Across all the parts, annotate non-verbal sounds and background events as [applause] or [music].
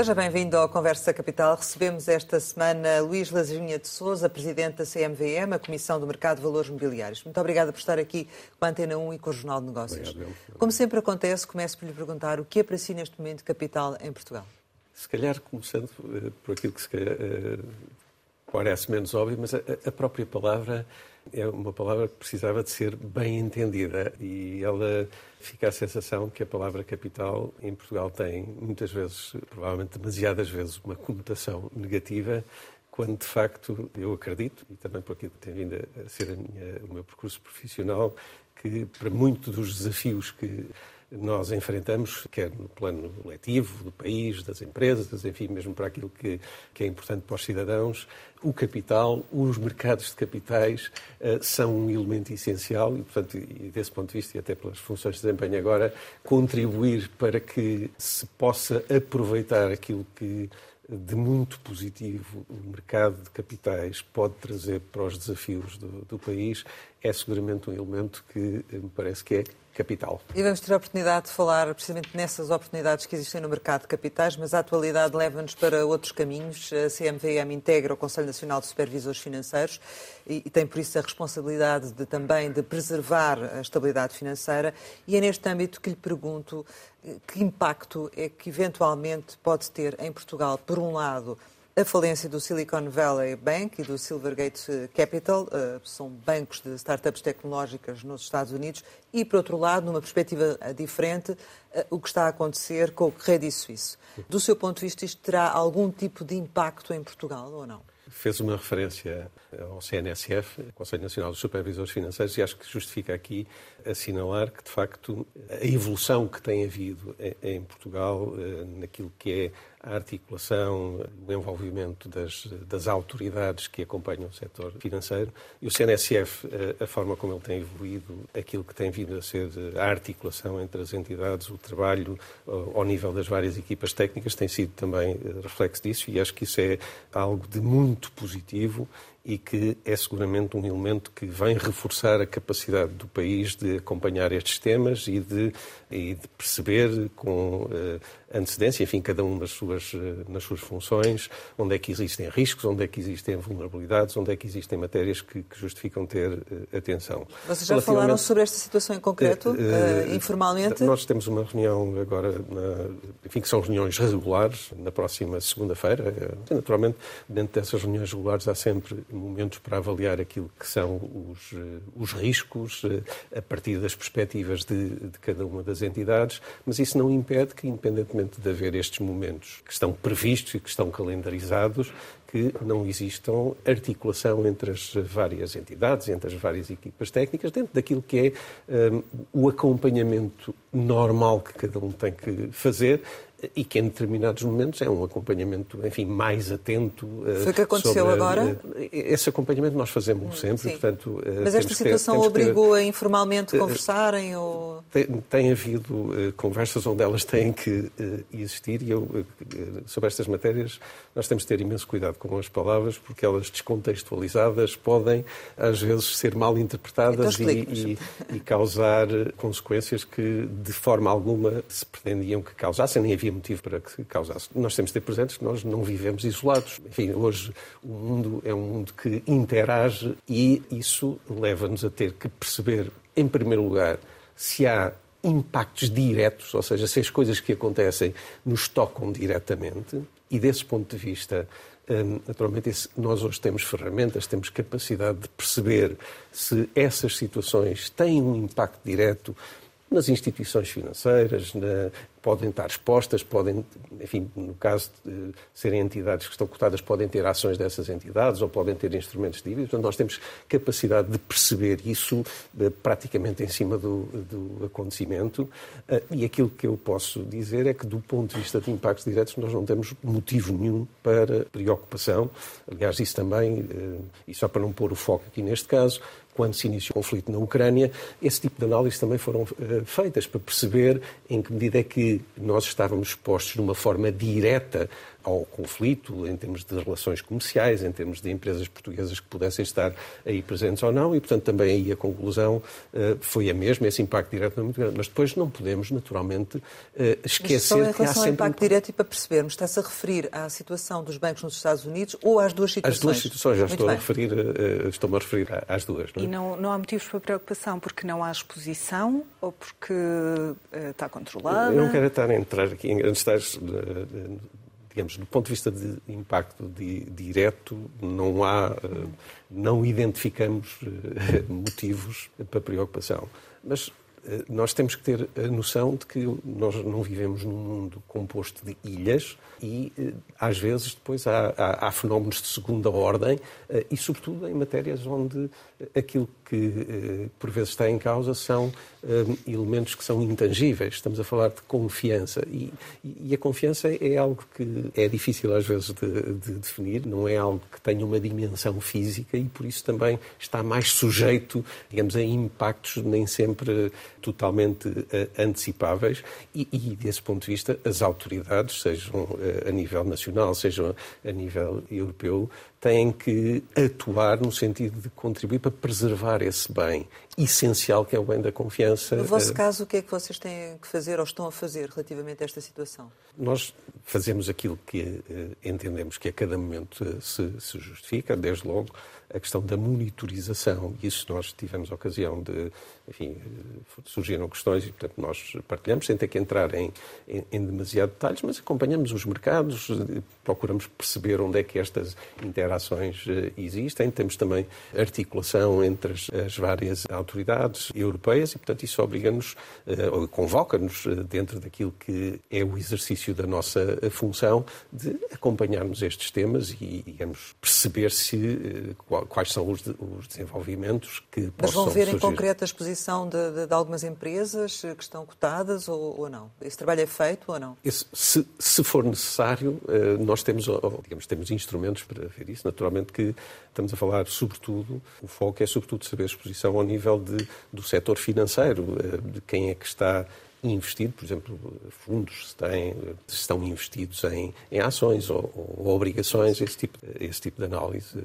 Seja bem-vindo ao Conversa Capital. Recebemos esta semana Luís Lazinha de Souza, Presidente da CMVM, a Comissão do Mercado de Valores Mobiliários. Muito obrigada por estar aqui com a Antena 1 e com o Jornal de Negócios. Obrigado. Como sempre acontece, começo por lhe perguntar o que é para si neste momento capital em Portugal? Se calhar começando uh, por aquilo que se calhar, uh, parece menos óbvio, mas a, a própria palavra é uma palavra que precisava de ser bem entendida e ela fica a sensação que a palavra capital em Portugal tem muitas vezes, provavelmente demasiadas vezes, uma conotação negativa, quando de facto eu acredito, e também por tem vindo a ser a minha, o meu percurso profissional, que para muitos dos desafios que nós enfrentamos, quer no plano letivo do país, das empresas, enfim, mesmo para aquilo que, que é importante para os cidadãos, o capital, os mercados de capitais uh, são um elemento essencial e, portanto, e desse ponto de vista, e até pelas funções que desempenho agora, contribuir para que se possa aproveitar aquilo que de muito positivo o mercado de capitais pode trazer para os desafios do, do país é seguramente um elemento que me parece que é capital. E vamos ter a oportunidade de falar precisamente nessas oportunidades que existem no mercado de capitais, mas a atualidade leva-nos para outros caminhos. A CMVM integra o Conselho Nacional de Supervisores Financeiros e, e, tem por isso a responsabilidade de, também de preservar a estabilidade financeira. E é neste âmbito que lhe pergunto eh, que impacto é que eventualmente pode ter em Portugal, por um lado, a falência do Silicon Valley Bank e do Silvergate Capital, uh, são bancos de startups tecnológicas nos Estados Unidos, e, por outro lado, numa perspectiva eh, diferente, uh, o que está a acontecer com o Credit Suisse. Do seu ponto de vista, isto terá algum tipo de impacto em Portugal ou não? Fez uma referência ao CNSF, Conselho Nacional dos Supervisores Financeiros, e acho que justifica aqui assinalar que, de facto, a evolução que tem havido em Portugal naquilo que é a articulação, o envolvimento das, das autoridades que acompanham o setor financeiro e o CNSF, a, a, forma como ele tem evoluído, aquilo que tem vindo a ser a articulação entre as entidades, o trabalho ao nível das várias equipas técnicas tem sido também eh, reflexo disso e acho que isso é algo de muito positivo e que é seguramente um elemento que vem reforçar a capacidade do país de acompanhar estes temas e de, e de perceber com uh, antecedência, enfim, cada um nas suas, uh, nas suas funções, onde é que existem riscos, onde é que existem vulnerabilidades, onde é que existem matérias que, que justificam ter uh, atenção. Vocês já falaram sobre esta situação em concreto, informalmente? Nós temos uma reunião agora, na, enfim, que são reuniões regulares, na próxima segunda-feira. Naturalmente, dentro dessas reuniões regulares há sempre momentos para avaliar aquilo que são os, eh, os riscos eh, a partir das perspectivas de, de, cada uma das entidades, mas isso não impede que, independentemente de haver estes momentos que estão previstos e que estão calendarizados, que não existam articulação entre as várias entidades, entre as várias equipas técnicas, dentro daquilo que é um, o acompanhamento normal que cada um tem que fazer e que em determinados momentos é um acompanhamento, enfim, mais atento. Eh, Foi o que aconteceu sobre, agora? Eh, esse acompanhamento nós fazemos sempre, Sim. portanto... Eh, Mas esta situação ter, obrigou ter, a informalmente conversarem ou... Tem, tem havido conversas onde elas têm que existir e eu, sobre estas matérias nós temos de ter imenso cuidado com as palavras porque elas descontextualizadas podem às vezes ser mal interpretadas então, e, e, e causar consequências que de forma alguma se pretendiam que causassem, nem havia havia motivo para que causasse. Nós temos de ter presentes que nós não vivemos isolados. Enfim, hoje o mundo é um mundo que interage e isso leva-nos a ter que perceber, em primeiro lugar, se há impactos diretos, ou seja, se as coisas que acontecem nos tocam diretamente, e desse ponto de vista, hum, naturalmente, nós hoje temos ferramentas, temos capacidade de perceber se essas situações têm um impacto direto nas instituições financeiras, na, podem estar expostas, podem, enfim, no caso de serem entidades que estão cotadas, podem ter ações dessas entidades ou podem ter instrumentos de dívida. Portanto, nós temos capacidade de perceber isso eh, praticamente em cima do, do acontecimento. Eh, e aquilo que eu posso dizer é que, do ponto de vista de impactos diretos, nós não temos motivo nenhum para preocupação. Aliás, isso também, eh, e só para não pôr o foco aqui neste caso, quando se iniciou o conflito na Ucrânia, esse tipo de análises também foram feitas para perceber em que medida é que nós estávamos expostos de uma forma direta ao conflito em termos de relações comerciais, em termos de empresas portuguesas que pudessem estar aí presentes ou não, e portanto também aí a conclusão uh, foi a mesma, esse impacto direto é muito grande. Mas depois não podemos, naturalmente, uh, esquecer Mas só em que há sempre... ao impacto direto e para percebermos, está-se a referir à situação dos bancos nos Estados Unidos ou às duas situações? As duas situações, já estou a referir, uh, estou-me a referir às duas. Não é? E não, não há motivos para preocupação porque não há exposição ou porque está controlada? Eu não quero estar a entrar aqui em grandes digamos, do ponto de vista de impacto de, direto, não há, eh, não identificamos eh, [laughs] motivos para preocupação. Mas nós temos que ter a noção de que nós não vivemos num mundo composto de ilhas e, às vezes, depois há, há, há fenómenos de segunda ordem e, sobretudo, em matérias onde aquilo que, por vezes, está em causa são elementos que são intangíveis. Estamos a falar de confiança. E, e a confiança é algo que é difícil às vezes de, de, definir, não é algo que tenha uma dimensão física e por isso também está mais sujeito, digamos, a impactos nem sempre totalmente uh, antecipáveis. E, e, desse ponto de vista, as autoridades, sejam uh, a nível nacional, sejam a nível europeu, têm que atuar no sentido de contribuir para preservar esse bem essencial que é o bem da confiança. No vosso caso, o que é que vocês têm que fazer ou estão a fazer relativamente a esta situação? Nós fazemos aquilo que eh, entendemos que a cada momento eh, se, se justifica, desde logo a questão da monitorização, e isso nós tivemos a ocasião de, enfim, surgiram questões e, portanto, nós partilhamos, sem ter que entrar em, em, em, demasiado detalhes, mas acompanhamos os mercados, procuramos perceber onde é que estas interações eh, existem, temos também articulação entre as, as várias autoridades europeias e, portanto, isso obriga-nos, eh, ou convoca-nos eh, dentro daquilo que é o exercício da nossa função de acompanharmos estes temas e, digamos, perceber se quais são os, os desenvolvimentos que Mas possam vão ver surgir. em concreto a exposição de, de, de, algumas empresas que estão cotadas ou, ou, não? Esse trabalho é feito ou não? Esse, se, se, for necessário, eh, nós temos, digamos, temos instrumentos para ver isso. Naturalmente que estamos a falar, sobretudo, o foco é sobretudo saber a exposição ao nível de, do setor financeiro, eh, de quem é que está investido, por exemplo, fundos têm, estão investidos em, em ações ou, ou, obrigações, esse tipo, esse tipo de análise.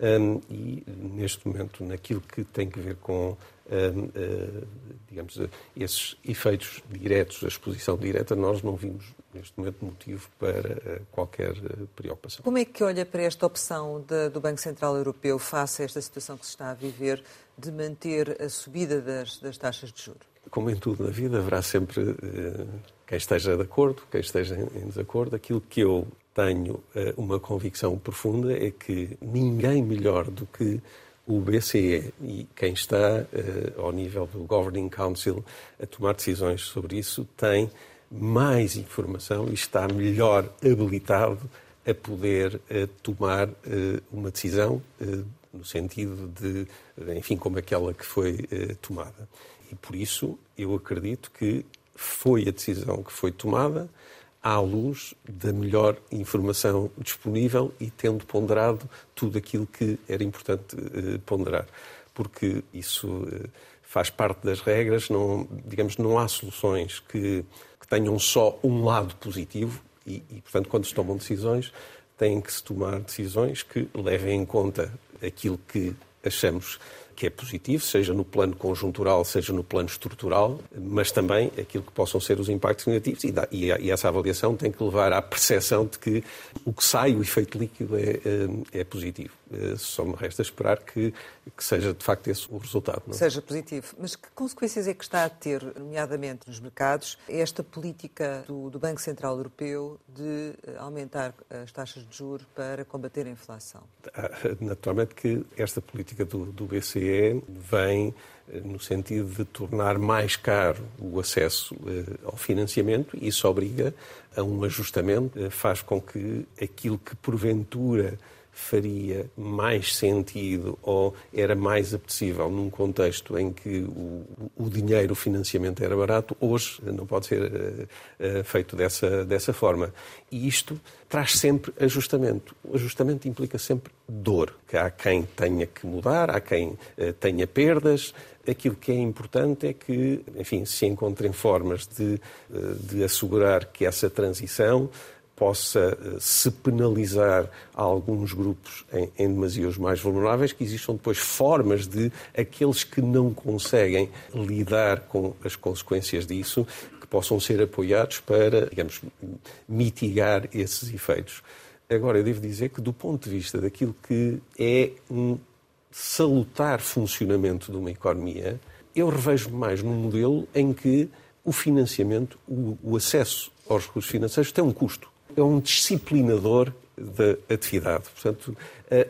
Um, e, neste momento, naquilo que tem que ver com, um, uh, digamos, esses efeitos diretos, a exposição direta, nós não vimos, neste momento, motivo para uh, qualquer uh, preocupação. Como é que olha para esta opção de, do Banco Central Europeu face a esta situação que se está a viver de manter a subida das, das taxas de juros? Como em tudo na vida, haverá sempre quem esteja de acordo, quem esteja em desacordo. Aquilo que eu tenho uh, uma convicção profunda é que ninguém melhor do que o BCE e quem está uh, ao nível do Governing Council a tomar decisões sobre isso tem mais informação e está melhor habilitado a poder tomar uma decisão no sentido de, enfim, como aquela que foi tomada. E por isso eu acredito que foi a decisão que foi tomada à luz da melhor informação disponível e tendo ponderado tudo aquilo que era importante eh, ponderar. Porque isso eh, faz parte das regras, não, digamos, não há soluções que, que tenham só um lado positivo e, e, portanto, quando se tomam decisões, têm que se tomar decisões que levem em conta aquilo que achamos que é positivo, seja no plano conjuntural, seja no plano estrutural, mas também aquilo que possam ser os impactos negativos. E, dá, e, e essa avaliação tem que levar à percepção de que o que sai, o efeito líquido, é, é, é positivo. Eh, só me resta esperar que, que seja de facto esse o resultado. Não? É? Seja positivo. Mas que consequências é que está a ter, nomeadamente nos mercados, esta política do, do Banco Central Europeu de eh, aumentar as taxas de juros para combater a inflação? Ah, [laughs] naturalmente que esta política do, do BCE vem eh, no sentido de tornar mais caro o acesso ao financiamento e isso obriga a um ajustamento, faz com que aquilo que porventura faria mais sentido ou era mais apetecível num contexto em que o, o dinheiro, o financiamento era barato, hoje não pode ser uh, uh, feito dessa, dessa forma. E isto traz sempre ajustamento. O ajustamento implica sempre dor, que há quem tenha que mudar, há quem uh, tenha perdas. Aquilo que é importante é que, enfim, se encontrem formas de, de assegurar que essa transição possa eh, se penalizar alguns grupos em, em demasia os mais vulneráveis, que existam depois formas de aqueles que não conseguem lidar com as consequências disso, que possam ser apoiados para, digamos, mitigar esses efeitos. Agora, eu devo dizer que, do ponto de vista daquilo que é um salutar funcionamento de uma economia, eu revejo mais num modelo em que o financiamento, o, o acesso aos recursos financeiros tem um custo é um disciplinador da atividade. Portanto,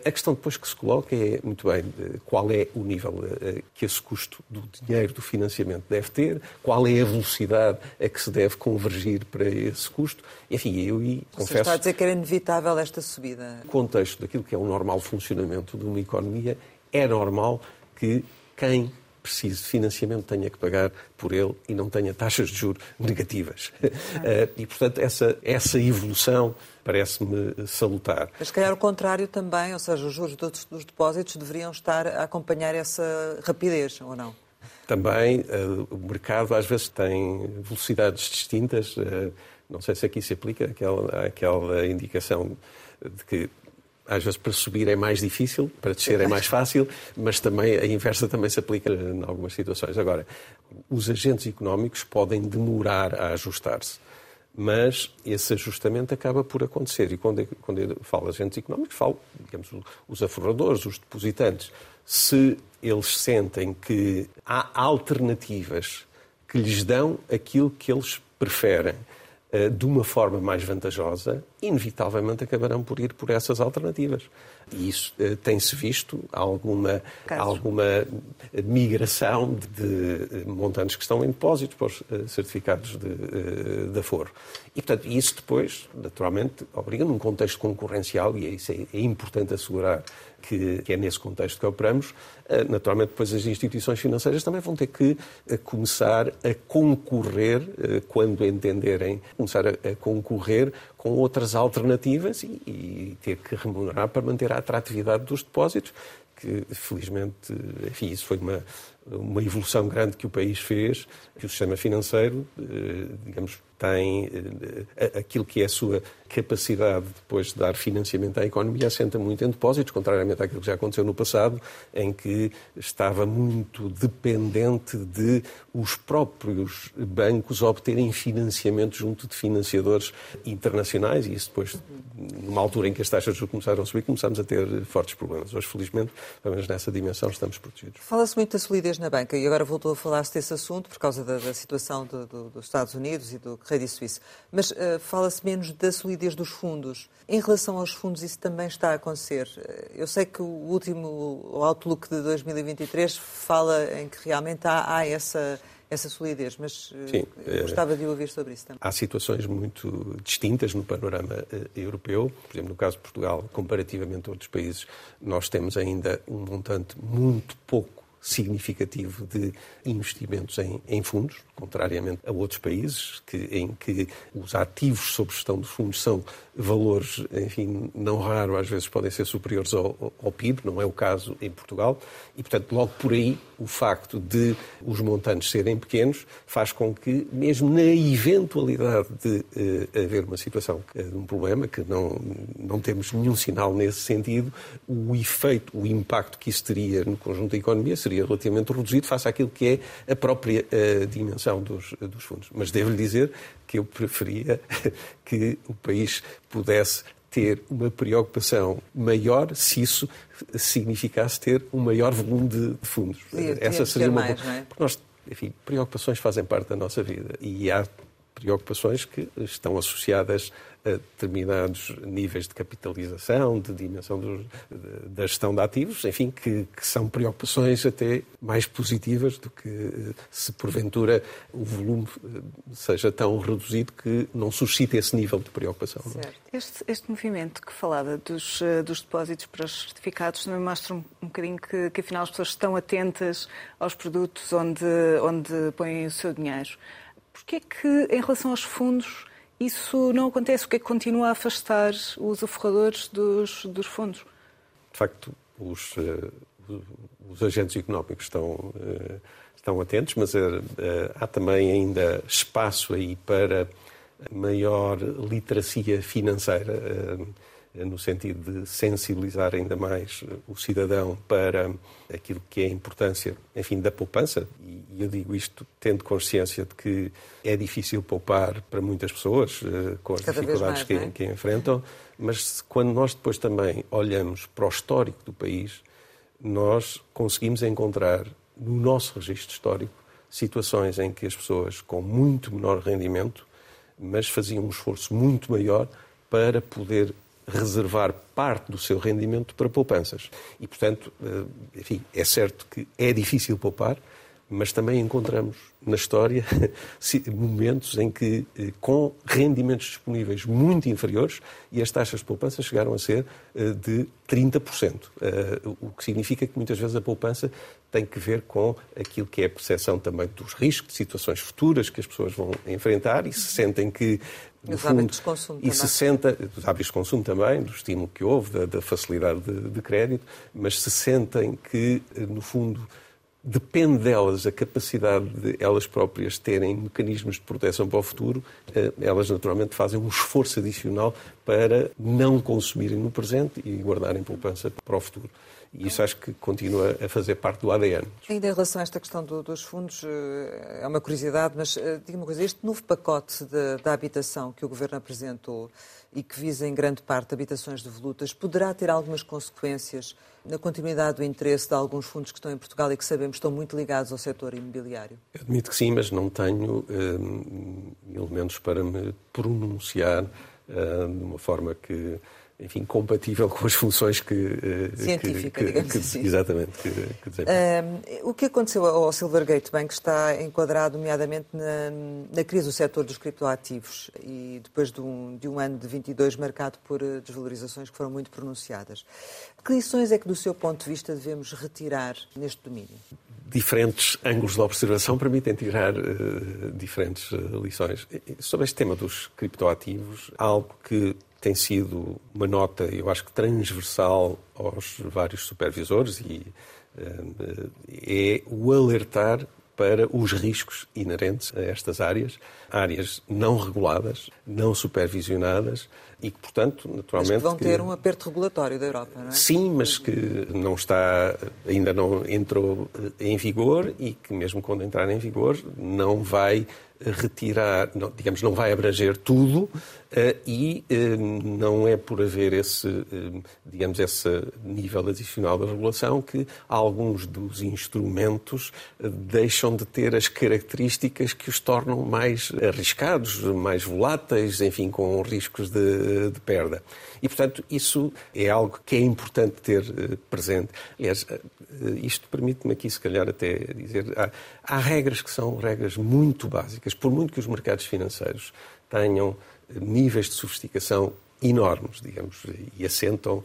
a questão depois que se coloca é, muito bem, qual é o nível que esse custo do dinheiro, do financiamento deve ter, qual é a velocidade a que se deve convergir para esse custo. Enfim, eu e confesso... Você está a dizer que era inevitável esta subida? No contexto daquilo que é o normal funcionamento de uma economia, é normal que quem precise de financiamento tenha que pagar por ele e não tenha taxas de juros negativas. Ah. E, portanto, essa, essa evolução parece-me salutar. Mas, se calhar, o contrário também, ou seja, os juros dos, dos depósitos deveriam estar a acompanhar essa rapidez, ou não? Também, uh, o mercado às vezes tem velocidades distintas. Uh, não sei se aqui se aplica aquela, aquela indicação de que às vezes para subir é mais difícil, para descer é mais fácil, mas também a inversa também se aplica em algumas situações. Agora, os agentes económicos podem demorar a ajustar-se, mas esse ajustamento acaba por acontecer. E quando quando eu falo agentes económicos, falo, digamos, os aforradores, os depositantes. Se eles sentem que há alternativas que lhes dão aquilo que eles preferem, de uma forma mais vantajosa, inevitavelmente acabarão por ir por essas alternativas. E isso uh, tem-se visto alguma, alguma migração de, de, montantes que estão em depósitos para os certificados de, de aforo. E, portanto, isso depois, naturalmente, obriga num contexto concorrencial, e é isso é, é importante assegurar que, que, é nesse contexto que operamos, eh, naturalmente depois as instituições financeiras também vão ter que eh, começar a concorrer, eh, quando entenderem, começar a, concorrer com outras alternativas e, e ter que remunerar para manter a atratividade dos depósitos, que felizmente, enfim, isso foi uma, uma evolução grande que o país fez, que o sistema financeiro, digamos, tem aquilo que é a sua capacidade depois de dar financiamento à economia assenta muito em depósitos, contrariamente àquilo que já aconteceu no passado, em que estava muito dependente de os próprios bancos obterem financiamento junto de financiadores internacionais e isso depois, numa altura em que as taxas começaram a subir, começámos a ter fortes problemas. Hoje, felizmente, pelo menos nessa dimensão, estamos protegidos. Fala-se muito da solidez na banca e agora voltou a falar-se desse assunto por causa da, da situação do, do, dos Estados Unidos e do Credit Suisse. Mas uh, fala-se menos da solidez dos fundos. Em relação aos fundos, isso também está a acontecer. Eu sei que o último Outlook de 2023 fala em que realmente há, há essa, essa solidez, mas eh, Sim, eh, gostava de ouvir sobre isso também. Há situações muito distintas no panorama uh, europeu. Por exemplo, no caso de Portugal, comparativamente a outros países, nós temos ainda um montante muito pouco significativo de investimentos em, em, fundos, contrariamente a outros países que, em que os ativos sob gestão dos fundos são valores, enfim, não raro, às vezes podem ser superiores ao, ao, PIB, não é o caso em Portugal, e, portanto, logo por aí, o facto de os montantes serem pequenos faz com que, mesmo na eventualidade de uh, haver uma situação, de um problema, que não, não temos nenhum sinal nesse sentido, o efeito, o impacto que isso teria no conjunto da economia seria relativamente reduzido face àquilo que é a própria uh, dimensão dos, dos fundos. Mas devo-lhe dizer que eu preferia [laughs] que o país pudesse ter uma preocupação maior se isso significasse ter um maior volume de, fundos. Essa seria uma. Mais, é? Porque nós, enfim, preocupações fazem parte da nossa vida e há preocupações que estão associadas a determinados níveis de capitalização, de dimensão do, da gestão de ativos, enfim, que, que, são preocupações até mais positivas do que eh, se porventura o volume eh, seja tão reduzido que não suscite esse nível de preocupação. Este, este, movimento que falava dos, eh, dos, depósitos para os certificados também mostra um, um bocadinho que, que afinal as pessoas estão atentas aos produtos onde, onde põem o seu dinheiro. Porquê que, em relação aos fundos, isso não acontece? O que é que continua a afastar os aforradores dos, dos fundos? De facto, os, uh, os agentes económicos estão, uh, estão atentos, mas uh, há também ainda espaço aí para maior literacia financeira no sentido de sensibilizar ainda mais o cidadão para aquilo que é a importância, enfim, da poupança. E eu digo isto tendo consciência de que é difícil poupar para muitas pessoas, eh, com as Cada dificuldades mais, que, é? que enfrentam, mas quando nós depois também olhamos para o histórico do país, nós conseguimos encontrar no nosso registro histórico situações em que as pessoas com muito menor rendimento, mas faziam um esforço muito maior para poder reservar parte do seu rendimento para poupanças. E, portanto, eh, enfim, é certo que é difícil poupar, mas também encontramos na história [laughs] momentos em que, eh, com rendimentos disponíveis muito inferiores, e as taxas de poupança chegaram a ser eh, de 30%, o que significa que muitas vezes a poupança tem que ver com aquilo que é a percepção também dos riscos, de situações futuras que as pessoas vão enfrentar e se sentem que no os fundo, hábitos de consumo e também. se senta, dos hábitos de consumo também, do estímulo que houve, da, da facilidade de, de, crédito, mas se sentem que, no fundo, depende delas a capacidade de elas próprias terem mecanismos de proteção para o futuro, eh, elas naturalmente fazem um esforço adicional para não consumirem no presente e guardarem poupança para o futuro. E isso acho que continua a fazer parte do ADN. Ainda em relação a esta questão do, dos fundos, eh, é uma curiosidade, mas eh, diga uma coisa, este novo pacote da habitação que o Governo apresentou e que visa em grande parte habitações devolutas, poderá ter algumas consequências na continuidade do interesse de alguns fundos que estão em Portugal e que sabemos estão muito ligados ao setor imobiliário? Admito que sim, mas não tenho hum, elementos para me pronunciar hum, de uma forma que enfim, compatível com as funções que... Eh, Científica, que, digamos que, assim. Exatamente. Que, que um, o que aconteceu ao Silvergate Bank está enquadrado, nomeadamente, na, na crise do setor dos criptoativos e depois de um, de um ano de 22 marcado por eh, desvalorizações que foram muito pronunciadas. Que lições é que, do seu ponto de vista, devemos retirar neste domínio? diferentes ângulos de observação permitem tirar uh, diferentes uh, lições. Sobre este tema dos criptoativos, algo que tem sido uma nota, eu acho que transversal aos vários supervisores e uh, é o alertar para os riscos inerentes a estas áreas, áreas não reguladas, não supervisionadas e que, portanto, naturalmente... Mas que vão ter que... um aperto regulatório da Europa, não é? Sim, mas que não está, ainda não entrou em vigor e que mesmo quando entrar em vigor não vai retirar, não, digamos, não vai abranger tudo eh, e eh, não é por haver esse, eh, digamos, esse nível adicional de regulação que alguns dos instrumentos deixam de ter as características que os tornam mais arriscados, mais voláteis, enfim, com riscos de, de perda. E, portanto, isso é algo que é importante ter presente. Aliás, isto permite-me aqui, se calhar, até dizer, há, há regras que são regras muito básicas, por muito que os mercados financeiros tenham níveis de sofisticação enormes, digamos, e assentam uh,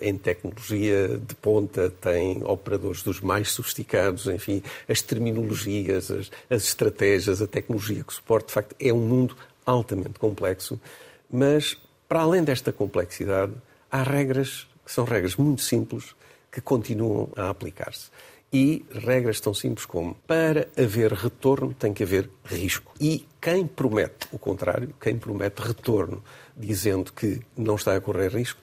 em tecnologia de ponta, têm operadores dos mais sofisticados, enfim, as terminologias, as, as estratégias, a tecnologia que suporta, de facto, é um mundo altamente complexo, mas, para além desta complexidade, há regras que são regras muito simples que continuam a aplicar-se e regras tão simples como para haver retorno tem que haver risco. E quem promete o contrário, quem promete retorno dizendo que não está a correr risco,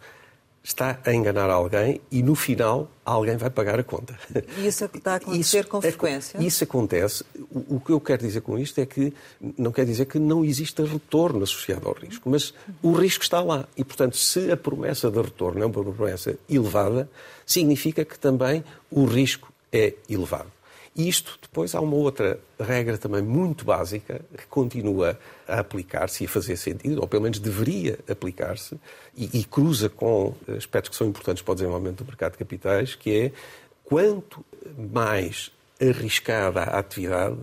está a enganar alguém e no final alguém vai pagar a conta. E isso é está a acontecer isso, com frequência? Isso acontece. O, o, que eu quero dizer com isto é que não quer dizer que não exista retorno associado ao risco, mas o risco está lá. E, portanto, se a promessa de retorno é uma promessa elevada, significa que também o risco é elevado. E isto depois há uma outra regra também muito básica que continua a aplicar-se e a fazer sentido, ou pelo menos deveria aplicar-se, e, e cruza com aspectos que são importantes para o desenvolvimento do mercado de capitais, que é quanto mais arriscada a atividade,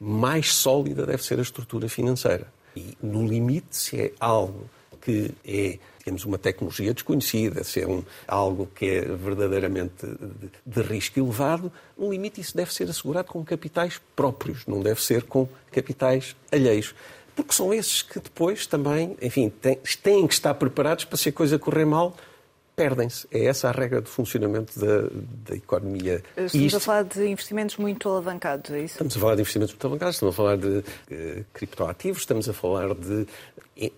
mais sólida deve ser a estrutura financeira. E, no limite, se é algo que é digamos, uma tecnologia desconhecida, se é um, algo que é verdadeiramente de, de, risco elevado, no limite isso deve ser assegurado com capitais próprios, não deve ser com capitais alheios. Porque são esses que depois também, enfim, têm, têm que estar preparados para se a coisa correr mal, perdem-se. É essa a regra de funcionamento da, da economia. Estamos Isto... a falar de investimentos muito alavancados, é isso? Estamos a falar de investimentos muito alavancados, estamos a falar de uh, criptoativos, estamos a falar de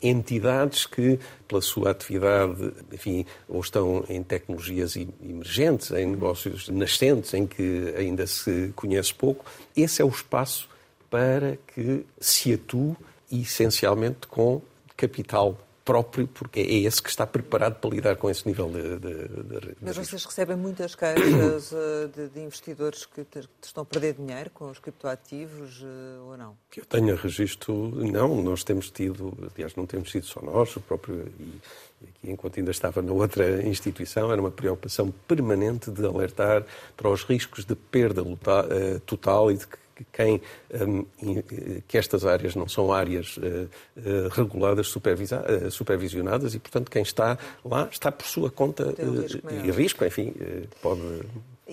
entidades que, pela sua atividade, enfim, ou estão em tecnologias emergentes, em negócios nascentes, em que ainda se conhece pouco. Esse é o espaço para que se atue essencialmente com capital próprio, porque é esse que está preparado para lidar com esse nível de. de, de Mas vocês recebem muitas queixas eh, de, de, investidores que estão a perder dinheiro com os criptoativos eh, ou não? Que eu tenha registro, não. Nós temos tido, aliás, não temos sido só nós, o próprio. E, aqui, enquanto ainda estava na outra instituição, era uma preocupação permanente de alertar para os riscos de perda eh, total e de que quem, um, que estas áreas não são áreas uh, uh, reguladas, supervisionadas e, portanto, quem está lá está por sua conta e risco, enfim, pode.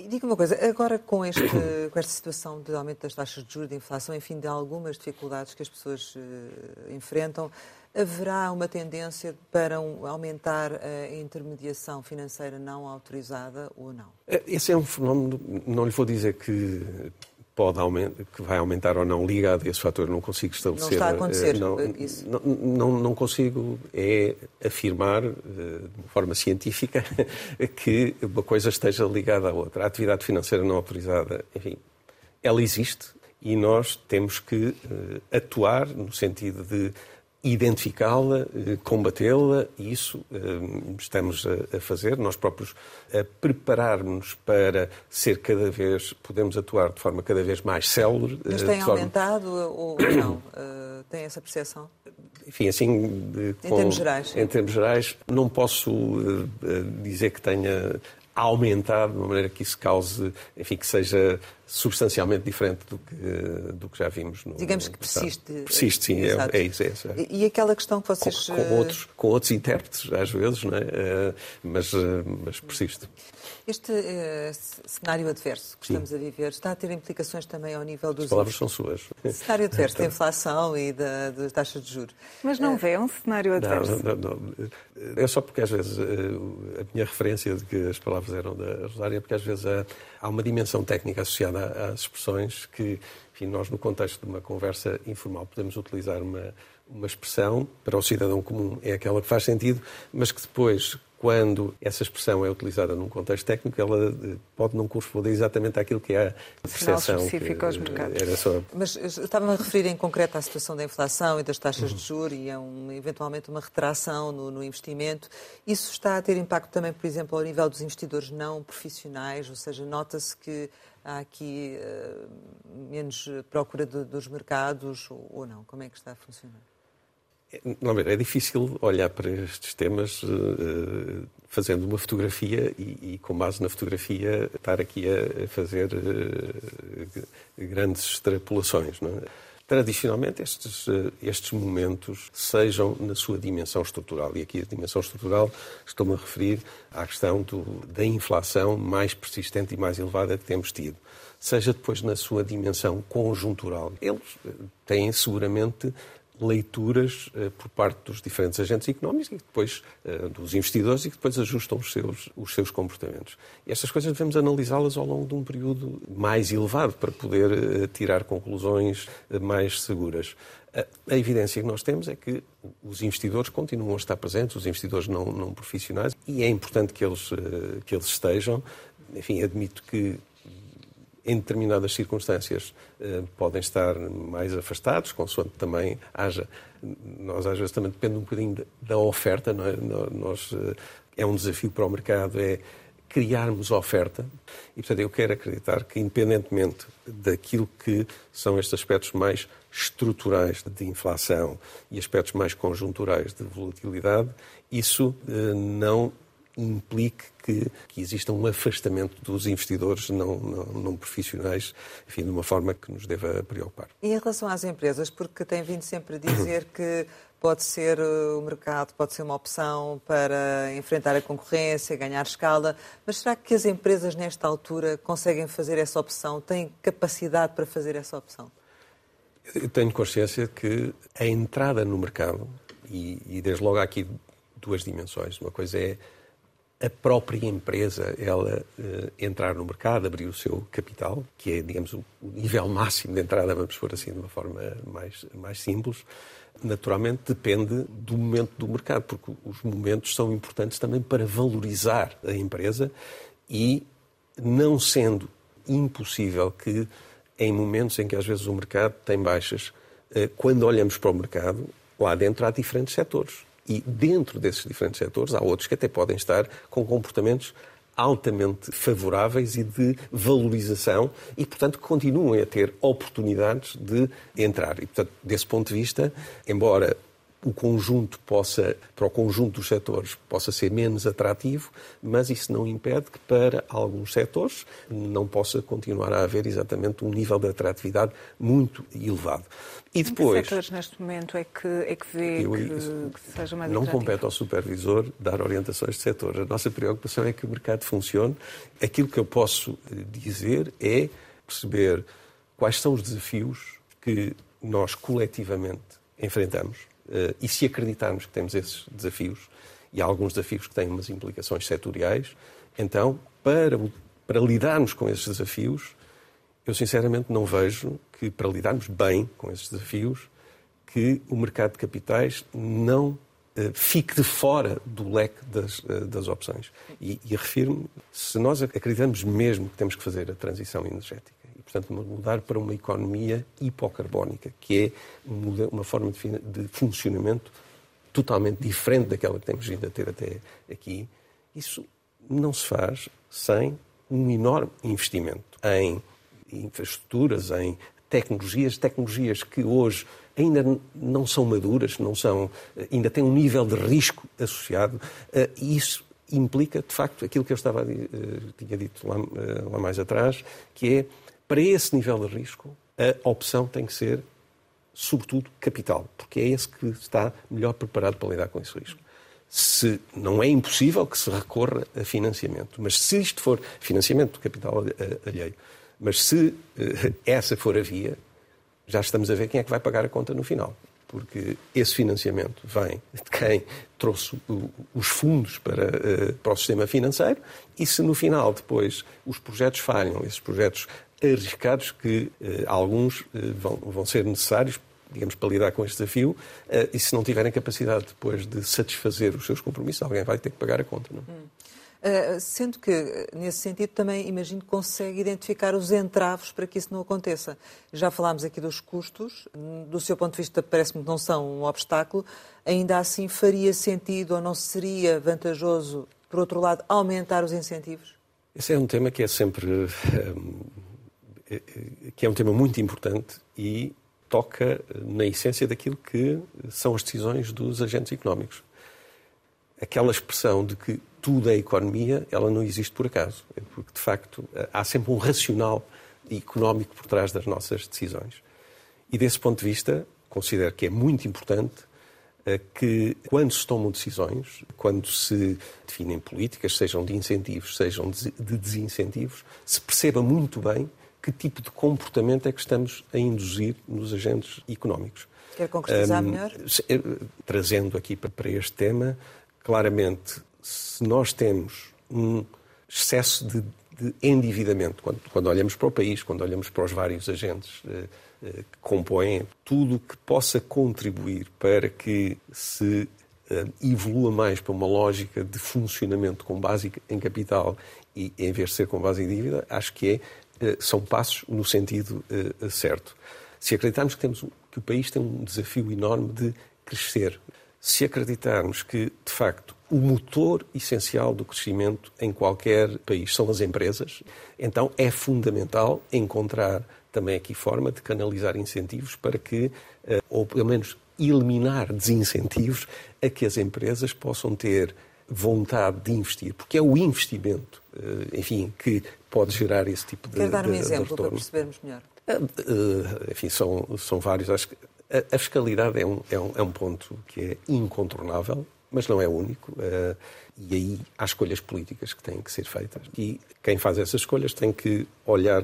Diga uma coisa, agora com, este, [coughs] com esta situação de aumento das taxas de juros, de inflação, enfim, de algumas dificuldades que as pessoas enfrentam, haverá uma tendência para um, aumentar a intermediação financeira não autorizada ou não? Esse é um fenómeno, não lhe vou dizer que pode aumentar, que vai aumentar ou não ligado a esse fator, não consigo estabelecer. Não está a acontecer eh, não, isso? Não, não, não, consigo é afirmar eh, de forma científica [laughs] que uma coisa esteja ligada à outra. A atividade financeira não autorizada, enfim, ela existe e nós temos que eh, atuar no sentido de identificá-la, eh, combatê-la, e isso eh, estamos a fazer, nós próprios a preparar-nos para ser cada vez, podemos atuar de forma cada vez mais célere. Mas tem forma... aumentado ou [coughs] não? Tem essa percepção? Enfim, assim... Com, em termos gerais. Em termos gerais, não posso dizer que tenha aumentado de uma maneira que isso cause, enfim, que seja substancialmente diferente do que, do que já vimos no Digamos que persiste. Persiste, sim, é, é, isso. É é. E aquela questão que vocês... Com, com, outros, com outros intérpretes, às vezes, não é? Eh, mas, eh, mas persiste. Este uh, cenário adverso que sim. estamos a viver está a ter implicações também ao nível dos... As palavras são suas. Cenário adverso da inflação e da, das taxas de juros. Mas não vê um cenário adverso? Não, não, não. É só porque às vezes a minha referência de que as palavras eram da Rosária, porque às vezes há, há uma dimensão técnica associada às expressões que, enfim, nós no contexto de uma conversa informal podemos utilizar uma, uma expressão. Para o cidadão comum é aquela que faz sentido, mas que depois, quando essa expressão é utilizada num contexto técnico, ela eh, pode não corresponder exatamente àquilo que é a percepção. específico aos mercados. Era só... Mas estava a referir em concreto à situação da inflação e das taxas de juros e a um, eventualmente uma retração no, no, investimento. Isso está a ter impacto também, por exemplo, ao nível dos investidores não profissionais, ou seja, nota-se que há aqui uh, menos procura de, dos mercados ou não? Como é que está a funcionar? Não, é difícil olhar para estes temas uh, fazendo uma fotografia e, e, com base na fotografia, estar aqui a, fazer uh, grandes extrapolações. Não é? Tradicionalmente, estes, estes momentos sejam na sua dimensão estrutural. E aqui a dimensão estrutural estou-me a referir à questão do, da inflação mais persistente e mais elevada que temos tido. Seja depois na sua dimensão conjuntural. Eles têm seguramente leituras uh, por parte dos diferentes agentes económicos e depois uh, dos investidores e que depois ajustam os seus, os seus comportamentos. E estas coisas devemos analisá-las ao longo de um período mais elevado para poder uh, tirar conclusões mais seguras. A evidência que nós temos é que os investidores continuam a estar presentes, os investidores não, não profissionais, e é importante que eles, que eles estejam. Enfim, admito que em determinadas circunstâncias eh, podem estar mais afastados, consoante também haja. Nós às vezes também depende um bocadinho da oferta, não é? Nós, eh, é um desafio para o mercado, é criarmos oferta. E, portanto, eu quero acreditar que, independentemente daquilo que são estes aspectos mais estruturais de inflação e aspectos mais conjunturais de volatilidade, isso eh, não implique que, que, exista um afastamento dos investidores não, não, não, profissionais, enfim, de uma forma que nos deva preocupar. E em relação às empresas, porque tem vindo sempre a dizer que pode ser eh, o mercado, pode ser uma opção para enfrentar a concorrência, ganhar escala, mas será que as empresas nesta altura conseguem fazer essa opção, têm capacidade para fazer essa opção? Eu tenho consciência que a entrada no mercado, e, e desde logo há aqui duas dimensões, uma coisa é a própria empresa ela uh, entrar no mercado, abrir o seu capital, que é, digamos, o, nível máximo de entrada, vamos pôr assim de uma forma mais, mais simples, naturalmente depende do momento do mercado, porque os momentos são importantes também para valorizar a empresa e não sendo impossível que em momentos em que às vezes o mercado tem baixas, uh, quando olhamos para o mercado, lá dentro há diferentes setores e dentro desses diferentes setores há outros que até podem estar com comportamentos altamente favoráveis e de valorização e, portanto, continuem a ter oportunidades de entrar. E, portanto, desse ponto de vista, embora o conjunto possa, para o conjunto dos setores, possa ser menos atrativo, mas isso não impede que para alguns setores não possa continuar a haver exatamente um nível de atratividade muito elevado. E depois... Em que setores neste momento é que, é que vê eu, que, que, seja mais Não atrativo? compete ao supervisor dar orientações de setor. A nossa preocupação é que o mercado funcione. Aquilo que eu posso dizer é perceber quais são os desafios que nós coletivamente enfrentamos eh, e se acreditarmos que temos esses desafios, e há alguns desafios que têm umas implicações setoriais, então, para, para lidarmos com esses desafios, eu sinceramente não vejo que, para lidarmos bem com esses desafios, que o mercado de capitais não eh, fique de fora do leque das, eh, das opções. E, e refiro-me, se nós acreditamos mesmo que temos que fazer a transição energética, portanto, mudar para uma economia hipocarbónica, que é uma forma de funcionamento totalmente diferente daquela que temos vindo a ter até aqui. Isso não se faz sem um enorme investimento em infraestruturas, em tecnologias, tecnologias que hoje ainda não são maduras, não são, ainda têm um nível de risco associado, eh, e isso implica, de facto, aquilo que eu estava, eh, tinha dito lá, eh, lá mais atrás, que é para esse nível de risco, a opção tem que ser, sobretudo, capital, porque é esse que está melhor preparado para lidar com esse risco. Se não é impossível que se recorra a financiamento, mas se isto for financiamento do capital alheio, mas se eh, essa for a via, já estamos a ver quem é que vai pagar a conta no final porque esse financiamento vem de quem trouxe os fundos para, eh, para o sistema financeiro e se no final depois os projetos falham, esses projetos arriscados que eh, alguns eh, vão, vão ser necessários digamos, para lidar com este desafio, uh, e se não tiverem capacidade depois de satisfazer os seus compromissos, alguém vai ter que pagar a conta. Não? Hum. Uh, sendo que, nesse sentido, também imagino que consegue identificar os entraves para que isso não aconteça. Já falámos aqui dos custos, do seu ponto de vista, parece-me que não são um obstáculo. Ainda assim, faria sentido ou não seria vantajoso, por outro lado, aumentar os incentivos? Esse é um tema que é sempre que é um tema muito importante e toca na essência daquilo que são as decisões dos agentes económicos. Aquela expressão de que tudo é economia, ela não existe por acaso, é porque de facto há sempre um racional económico por trás das nossas decisões. E desse ponto de vista, considero que é muito importante eh, que quando se tomam decisões, quando se definem políticas, sejam de incentivos, sejam de desincentivos, se perceba muito bem que tipo de comportamento é que estamos a induzir nos agentes económicos. Quer concretizar um, melhor? Eh, trazendo aqui para este tema, claramente, se nós temos um excesso de, de endividamento, quando, quando, olhamos para o país, quando olhamos para os vários agentes uh, uh, que compõem, tudo que possa contribuir para que se uh, evolua mais para uma lógica de funcionamento com base em capital e em vez de ser com base em dívida, acho que é eh, são passos no sentido eh, certo. Se acreditarmos que, temos, que o país tem um desafio enorme de crescer, se acreditarmos que, de facto, o motor essencial do crescimento em qualquer país são as empresas, então é fundamental encontrar também aqui forma de canalizar incentivos para que, eh, ou pelo menos eliminar desincentivos a que as empresas possam ter vontade de investir, porque é o investimento, eh, enfim, que pode gerar esse tipo de Quer dar um de, exemplo de para percebermos melhor? Eh, enfim, são, são vários. Acho que a, a fiscalidade é um, é, um, é um ponto que é incontornável, mas não é único. E aí há escolhas políticas que têm que ser feitas. E quem faz essas escolhas tem que olhar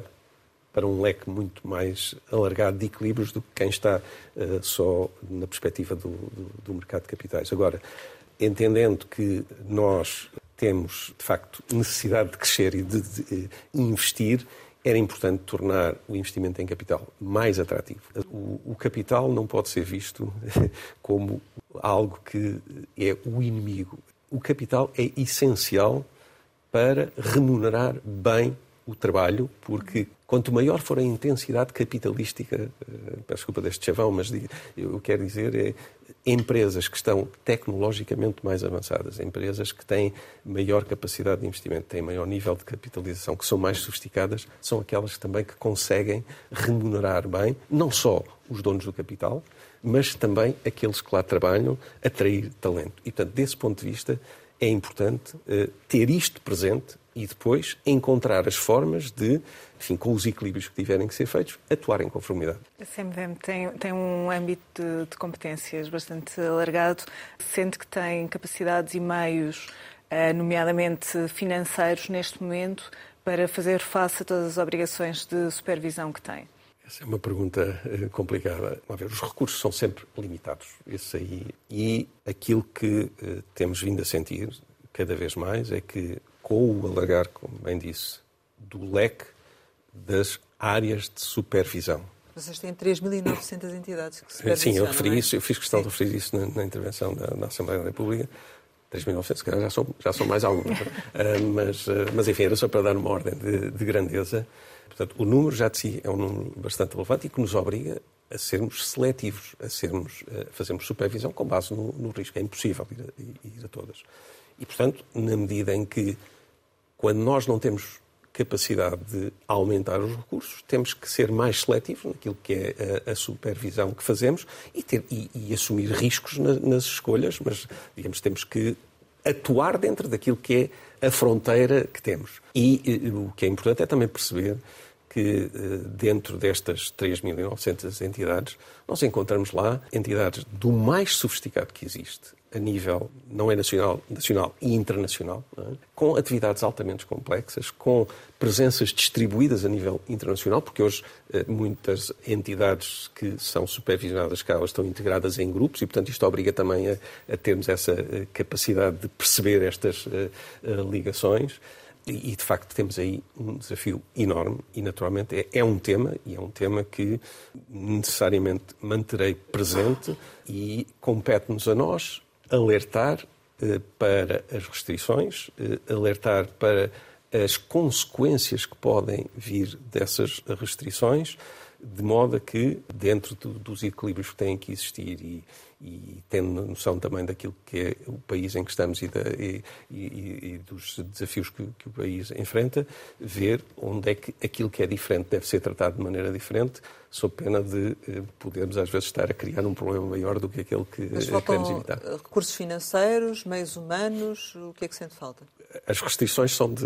para um leque muito mais alargado de equilíbrios do que quem está uh, só na perspectiva do, do, do, mercado de capitais. Agora, entendendo que nós temos, de facto, necessidade de crescer e de, de, de investir, era importante tornar o investimento em capital mais atrativo. O, o, capital não pode ser visto [laughs] como algo que é o inimigo. O capital é essencial para remunerar bem o trabalho, porque quanto maior for a intensidade capitalística, uh, peço desculpa deste chavão, mas eu quero dizer é empresas que estão tecnologicamente mais avançadas, empresas que têm maior capacidade de investimento, têm maior nível de capitalização, que são mais sofisticadas, são aquelas também que conseguem remunerar bem, não só os donos do capital, mas também aqueles que lá trabalham, atrair talento. E, portanto, desse ponto de vista, é importante uh, ter isto presente e depois encontrar as formas de, enfim, com os equilíbrios que tiverem que ser feitos, atuar em conformidade. A CMVM tem, tem um âmbito de, de, competências bastante alargado, sente que tem capacidades e meios, eh, nomeadamente financeiros, neste momento, para fazer face a todas as obrigações de supervisão que tem. Essa é uma pergunta eh, complicada. Vamos ver, os recursos são sempre limitados, isso aí. E aquilo que eh, temos vindo a sentir cada vez mais é que com o alargar, como bem disse, do leque das áreas de supervisão. Vocês têm 3.900 entidades que supervisionam, Sim, eu referi é? isso, eu fiz questão Sim. de referir isso na, na intervenção da, da, Assembleia da República. 3.900, se calhar já são, já são mais algumas. uh, [laughs] mas, uh, mas, enfim, era só para dar uma ordem de, de, grandeza. Portanto, o número já de si é um número bastante relevante e que nos obriga a sermos seletivos, a, sermos, a fazermos supervisão com base no, no risco. É impossível ir a, ir a todas. E, portanto, na medida em que quando nós não temos capacidade de aumentar os recursos, temos que ser mais seletivos naquilo que é a, a supervisão que fazemos e, ter, e, e assumir riscos na, nas escolhas, mas, digamos, temos que atuar dentro daquilo que é a fronteira que temos. E, e o que é importante é também perceber que eh, dentro destas 3.900 entidades, nós encontramos lá entidades do mais sofisticado que existe, a nível não é nacional, nacional e internacional, é? com atividades altamente complexas, com presenças distribuídas a nível internacional, porque hoje eh, muitas entidades que são supervisionadas cá estão integradas em grupos e, portanto, isto obriga também a, a termos essa eh, capacidade de perceber estas ligações. E, de facto, temos aí um desafio enorme e, naturalmente, é, é um tema, e é um tema que necessariamente manterei presente e compete-nos a nós alertar eh, para as restrições, eh, alertar para as consequências que podem vir dessas restrições, de modo a que, dentro do, dos equilíbrios que têm que existir e, e tendo noção também daquilo que é o país em que estamos e, da, e, e, e dos desafios que, que, o país enfrenta, ver onde é que aquilo que é diferente deve ser tratado de maneira diferente, sob pena de eh, podermos às vezes estar a criar um problema maior do que aquele que Mas queremos evitar. Recursos financeiros, meios humanos, o que é que sente falta? As restrições são, de,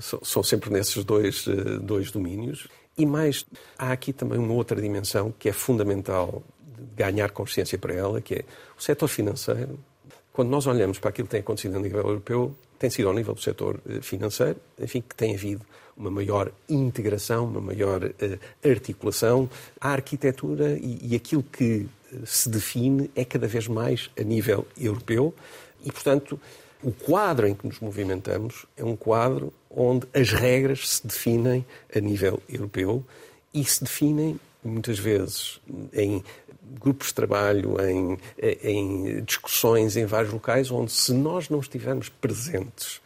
são sempre nesses dois, eh, dois domínios. E mais, há aqui também uma outra dimensão que é fundamental ganhar consciência para ela, que é o setor financeiro. Quando nós olhamos para aquilo que tem acontecido a nível europeu, tem sido ao nível do setor eh, financeiro, enfim, que tem havido uma maior integração, uma maior uh, articulação. A arquitetura e, e aquilo que eh, se define é cada vez mais a nível europeu e, portanto, o quadro em que nos movimentamos é um quadro onde as regras se definem a nível europeu e se definem muitas vezes em grupos de trabalho, em, em discussões em vários locais, onde se nós não estivermos presentes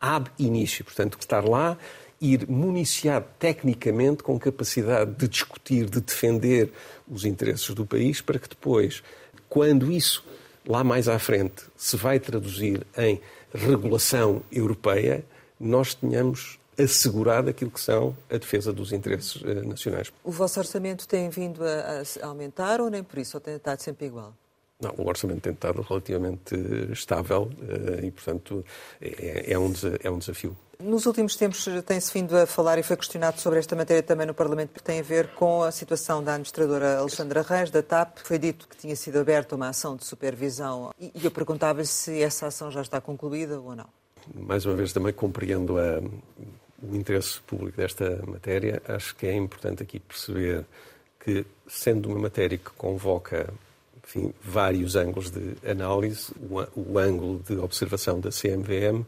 ab início, portanto, estar lá, ir municiado tecnicamente com capacidade de discutir, de defender os interesses do país, para que depois, quando isso lá mais à frente se vai traduzir em regulação europeia, nós tenhamos assegurado aquilo que são a defesa dos interesses eh, nacionais. O vosso orçamento tem vindo a, a aumentar ou nem por isso, ou tem estado sempre igual? Não, o orçamento tem estado relativamente estável eh, e, portanto, é, é, um, é um desafio. Nos últimos tempos tem-se vindo a falar e foi questionado sobre esta matéria também no Parlamento, que tem a ver com a situação da administradora Alexandra Reis, da TAP. Foi dito que tinha sido aberta uma ação de supervisão e eu perguntava-lhe se essa ação já está concluída ou não. Mais uma vez, também compreendo a, o interesse público desta matéria. Acho que é importante aqui perceber que, sendo uma matéria que convoca enfim, vários ângulos de análise, o, o ângulo de observação da CMVM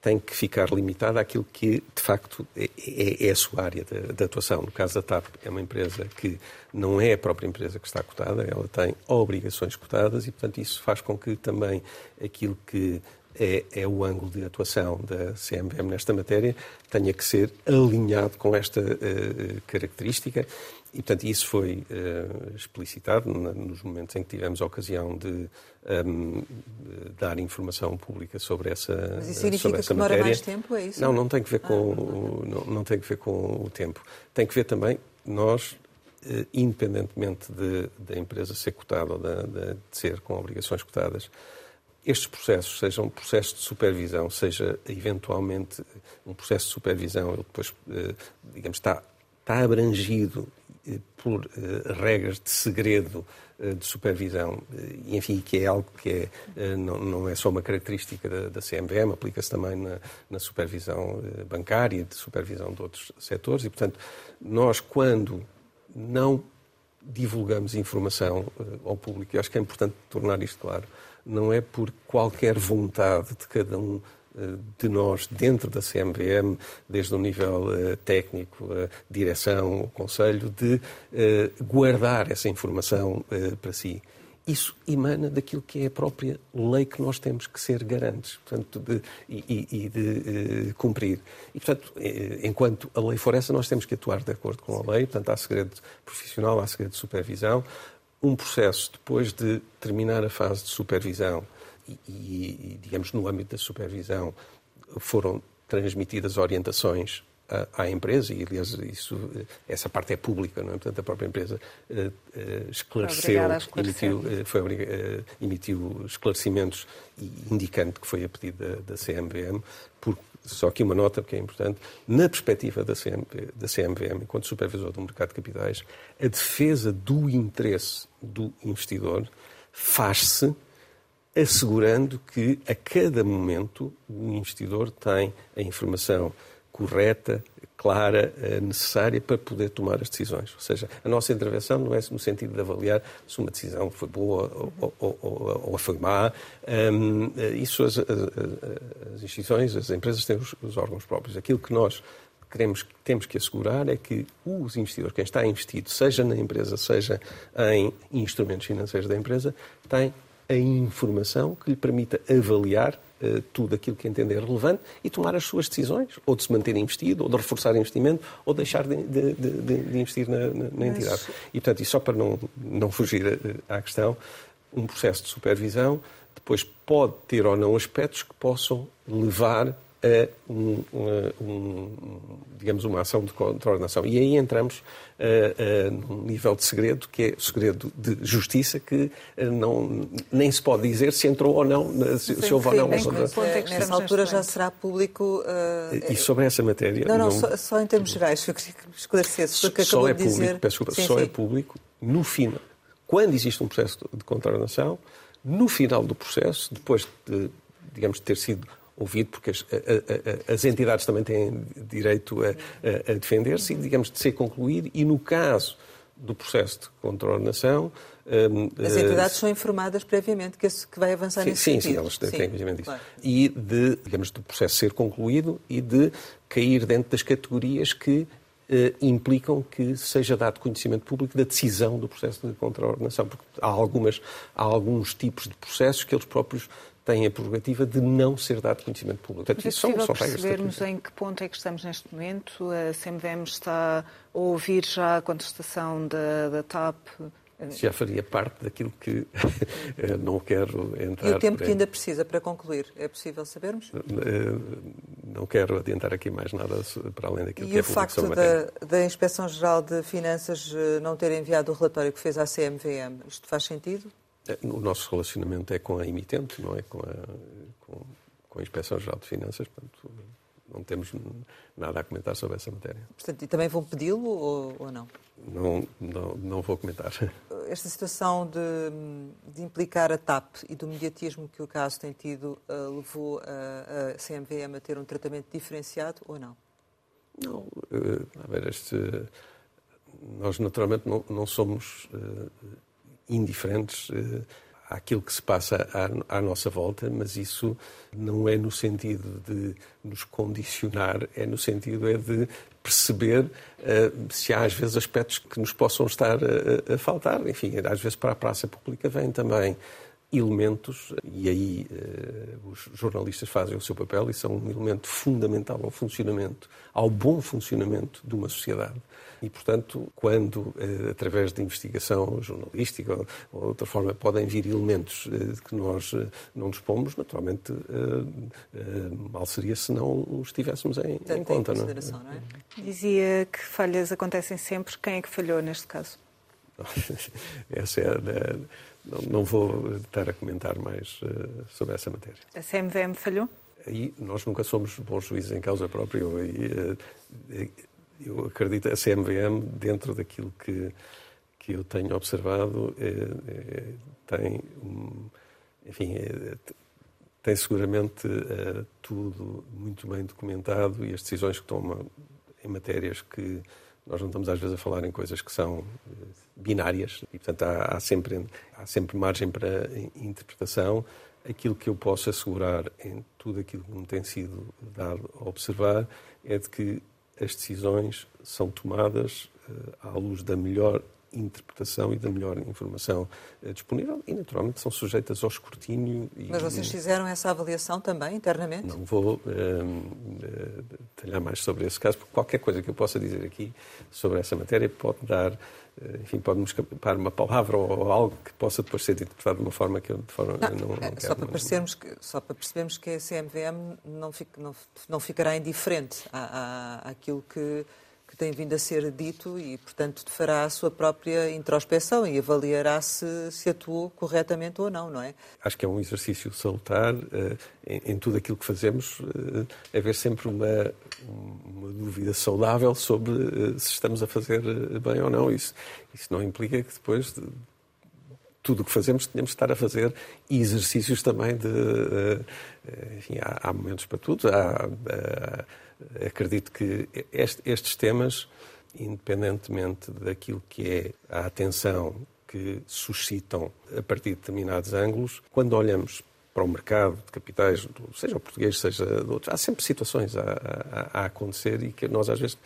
tem que ficar limitado àquilo que, de facto, é, é, é a sua área de, de, atuação. No caso da TAP, é uma empresa que não é a própria empresa que está cotada, ela tem obrigações cotadas e, portanto, isso faz com que também aquilo que é, é, o ângulo de atuação da CMVM nesta matéria tenha que ser alinhado com esta uh, característica e, portanto, isso foi uh, explicitado nos momentos em que tivemos a ocasião de um, ehm, dar informação pública sobre essa Mas isso significa que demora mais tempo, é isso? Não, não tem que ver com, ah, não, não, tem que ver com o tempo. Tem que ver também, nós, independentemente da empresa ser cotada ou de, de, ser com obrigações cotadas, estes processos, seja um processo de supervisão, seja eventualmente um processo de supervisão, ele depois, uh, digamos, está, está abrangido por uh, regras de segredo de supervisão, enfim, que é algo que é, não, não, é só uma característica da, da CMVM, aplica-se também na, na supervisão bancária, de supervisão de outros setores, e, portanto, nós, quando não divulgamos informação ao público, e acho que é importante tornar isto claro, não é por qualquer vontade de cada um de nós dentro da CMVM, desde o nível uh, técnico, uh, direção, o Conselho, de uh, guardar essa informação para si. Isso emana daquilo que é a própria lei que nós temos que ser garantes portanto, de, e, e, de cumprir. E, portanto, enquanto a lei for essa, nós temos que atuar de acordo com a lei. Portanto, há segredo profissional, há segredo de supervisão. Um processo, depois de terminar a fase de supervisão, e, e, digamos, no âmbito da supervisão, foram transmitidas orientações à, à empresa, e aliás, isso, essa parte é pública, não é? Portanto, a própria empresa uh, uh, esclareceu, emitiu, uh, foi, emitiu esclarecimentos indicando que foi a pedido da, da CMVM, por, só aqui uma nota, porque é importante, na perspectiva da, da CMVM, enquanto supervisor do mercado de capitais, a defesa do interesse do investidor faz-se assegurando que a cada momento o investidor tem a informação correta, clara, eh, necessária para poder tomar as decisões. Ou seja, a nossa intervenção não é no sentido de avaliar se uma decisão foi boa ou, ou, ou, ou foi má. Um, eh, isso as, as, as, instituições, as empresas têm os, os, órgãos próprios. Aquilo que nós queremos, temos que assegurar é que os investidores, quem está investido, seja na empresa, seja em instrumentos financeiros da empresa, tem a informação que lhe permita avaliar uh, tudo aquilo que entender relevante e tomar as suas decisões, ou de se manter investido, ou de reforçar o investimento, ou deixar de, de, de, de investir na, na, na entidade. Mas... E, portanto, e só para não, não fugir eh, à questão, um processo de supervisão depois pode ter ou não aspectos que possam levar a um, um, digamos, uma ação de coordenação. E aí entramos uh, uh, num nível de segredo, que é o segredo de justiça, que uh, não, nem se pode dizer se entrou ou não, se, se houve ou não. Bem, é nessa altura já será público... e sobre essa matéria... Não, não, não... Só, só, em termos gerais, eu queria que me esclarecesse, porque só acabou é de público, dizer... Peço desculpa, sim, só é sim. é público no final. Quando existe um processo de contraordenação, no final do processo, depois de, digamos, ter sido ouvido, porque as, a, a, as entidades também têm direito a, a defender-se e, digamos, de ser concluído. E no caso do processo de contraordenação. Um, as entidades uh, são informadas previamente que, esse, que vai avançar sim, nesse sim, sentido. Sim, elas têm conhecimento disso. Claro. E de, digamos, do processo ser concluído e de cair dentro das categorias que Uh, implicam que seja dado conhecimento público da decisão do processo de contraordenação, porque há, algumas, há alguns tipos de processos que eles próprios têm a prerrogativa de não ser dado conhecimento público. Portanto, Mas é possível são, são percebermos em que ponto é que estamos neste momento? A CMVM está a ouvir já a contestação da, da TAP já faria parte daquilo que [laughs] não quero entrar. E o tempo que ainda precisa para concluir, é possível sabermos? Não quero adiantar aqui mais nada para além daquilo e que é E o facto da, da Inspeção-Geral de Finanças não ter enviado o relatório que fez à CMVM, isto faz sentido? O nosso relacionamento é com a emitente, não é com a, com, com a Inspeção-Geral de Finanças, portanto não temos nada a comentar sobre essa matéria. Portanto, e também vão pedi-lo ou, ou, não? não? Não, não? vou comentar. Esta situação de, de, implicar a TAP e do mediatismo que o caso tem tido uh, levou a, a, CMVM a ter um tratamento diferenciado ou não? Não. Uh, a ver, este, nós naturalmente não, não somos uh, indiferentes àquilo que se passa à, à, nossa volta, mas isso não é no sentido de nos condicionar, é no sentido é de perceber uh, se há às vezes aspectos que nos possam estar a, a, faltar. Enfim, às vezes para a praça pública vêm também elementos, e aí uh, os jornalistas fazem o seu papel e são um elemento fundamental ao funcionamento, ao bom funcionamento de uma sociedade. E, portanto, quando, eh, através de investigação jornalística ou, ou de outra forma, podem vir elementos eh, que nós eh, não dispomos, naturalmente, mal seria se não os tivéssemos em, em conta. Não é? não é? Dizia que falhas acontecem sempre. Quem é que falhou neste caso? [laughs] Essa é a, não, não, vou estar a comentar mais sobre essa matéria. A CMVM falhou? Aí nós nunca somos bons juízes em causa própria. E, eu acredito, a CMVM, dentro daquilo que, que eu tenho observado, é, é, tem, um, enfim, é, tem seguramente é, tudo muito bem documentado e as decisões que toma em matérias que nós não estamos às vezes a falar em coisas que são é, binárias e, portanto, há, há, sempre, há sempre margem para interpretação. Aquilo que eu posso assegurar em tudo aquilo que me tem sido dado a observar é de que as decisões são tomadas uh, à luz da melhor interpretação e da melhor informação uh, disponível e, naturalmente, são sujeitas ao escrutínio. E, Mas vocês fizeram essa avaliação também, internamente? Não vou uh, detalhar mais sobre esse caso, porque qualquer coisa que eu possa dizer aqui sobre essa matéria pode dar eh, enfim, pode-me escapar uma palavra ou algo que possa depois ser interpretado de uma forma que eu de forma, não, não, não é, só, para percebermos que, só para percebermos que a CMVM não, fica, não, não ficará indiferente à, à, àquilo que que tem vindo a ser dito e, portanto, fará a sua própria introspeção e avaliará se, se atuou corretamente ou não, não é? Acho que é um exercício salutar uh, em, em, tudo aquilo que fazemos, uh, haver sempre uma, uma dúvida saudável sobre uh, se estamos a fazer bem ou não. Isso, isso não implica que depois de, tudo o que fazemos tenhamos de estar a fazer exercícios também de. Enfim, há, há momentos para tudo. Há, acredito que este, estes temas, independentemente daquilo que é a atenção que suscitam a partir de determinados ângulos, quando olhamos para o mercado de capitais, seja o português, seja de outros, há sempre situações a, a, a acontecer e que nós às vezes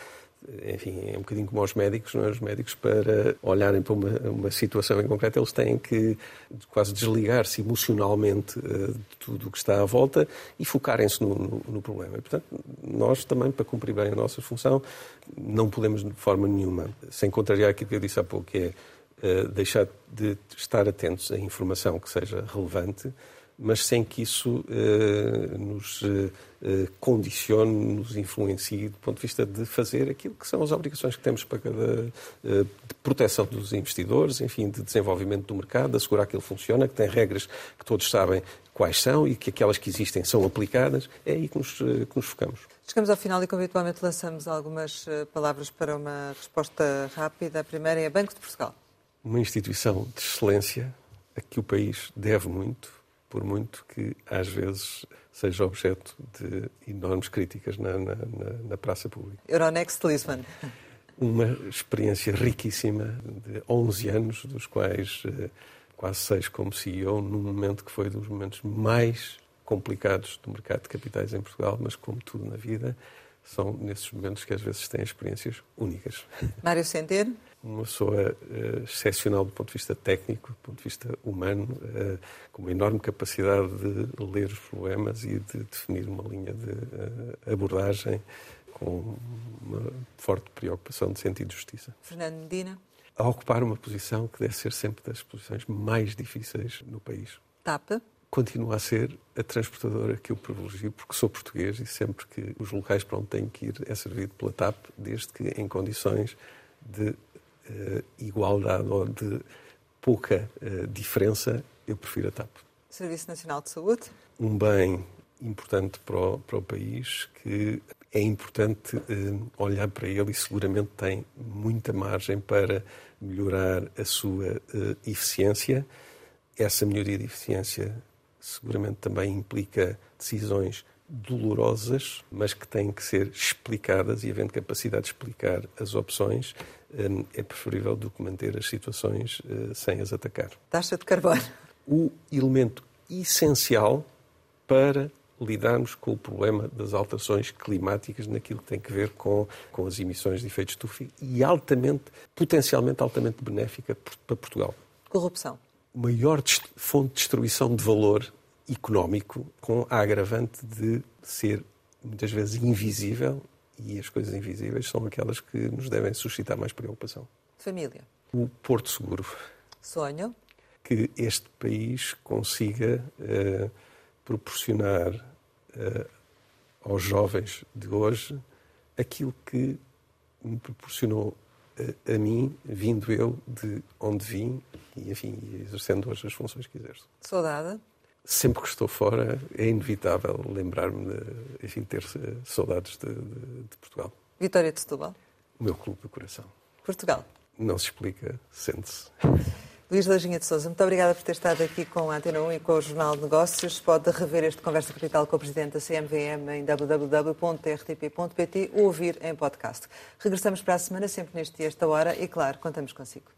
enfim, é um bocadinho como aos médicos, não é? Os médicos, para olharem para uma, uma situação em concreto, eles têm que quase desligar-se emocionalmente uh, de tudo o que está à volta e focarem-se no, no, no, problema. E, portanto, nós também, para cumprir bem a nossa função, não podemos de forma nenhuma, sem contrariar aquilo que eu disse há pouco, que é uh, deixar de estar atentos à informação que seja relevante, mas sem que isso uh, nos uh, condicione, nos influencie do ponto de vista de fazer aquilo que são as obrigações que temos para cada uh, de proteção dos investidores, enfim, de desenvolvimento do mercado, de assegurar que ele funciona, que tem regras que todos sabem quais são e que aquelas que existem são aplicadas. É aí que nos, que nos focamos. Chegamos ao final e, como habitualmente, lançamos algumas palavras para uma resposta rápida. A primeira é Banco de Portugal. Uma instituição de excelência a que o país deve muito por muito que às vezes seja objeto de enormes críticas na, na, na, praça pública. Euronext Lisbon. [laughs] Uma experiência riquíssima de 11 anos, dos quais eh, quase seis como CEO, num momento que foi dos momentos mais complicados do mercado de capitais em Portugal, mas como tudo na vida, são nesses momentos que às vezes têm experiências únicas. Mário Centeno? Uma pessoa uh, excepcional do ponto de vista técnico, do ponto de vista humano, uh, com uma enorme capacidade de ler os problemas e de definir uma linha de uh, abordagem com uma forte preocupação de sentido de justiça. Fernando Medina? a ocupar uma posição que deve ser sempre das posições mais difíceis no país. TAP? Continua a ser a transportadora que eu privilegio, porque sou português e sempre que os locais para onde tenho que ir é servido pela TAP, desde que em condições de igualdade ou de pouca uh, diferença, eu prefiro a TAP. Serviço Nacional de Saúde? Um bem importante para o, para o país que é importante uh, olhar para ele e seguramente tem muita margem para melhorar a sua eficiência. Essa melhoria de eficiência seguramente também implica decisões dolorosas, mas que têm que ser explicadas e, havendo capacidade de explicar as opções, é preferível do que manter as situações uh, sem as atacar. Taxa de carbono. O elemento essencial para lidarmos com o problema das alterações climáticas naquilo que tem que ver com, com as emissões de efeitos de estufa e altamente, potencialmente altamente benéfica para Portugal. Corrupção. Maior fonte de destruição de valor económico com a agravante de ser muitas vezes invisível e as coisas invisíveis são aquelas que nos devem suscitar mais preocupação. Família. O Porto Seguro. Sonho. Que este país consiga uh, proporcionar uh, aos jovens de hoje aquilo que me proporcionou a, a, mim, vindo eu de onde vim e, enfim, exercendo hoje as funções que exerço. Saudade? Sempre que estou fora, é inevitável lembrar-me de, enfim, ter saudades de, de, de Portugal. Vitória de Setúbal? O meu clube do coração. Portugal? Não se explica, sente-se. [laughs] Luís Lajinha de Souza, muito obrigada por ter estado aqui com a Antena 1 e com o Jornal de Negócios. Pode rever este Conversa Capital com o Presidente da CMVM em www.rtp.pt ou ouvir em podcast. Regressamos para a semana, sempre neste dia, esta hora, e claro, contamos consigo.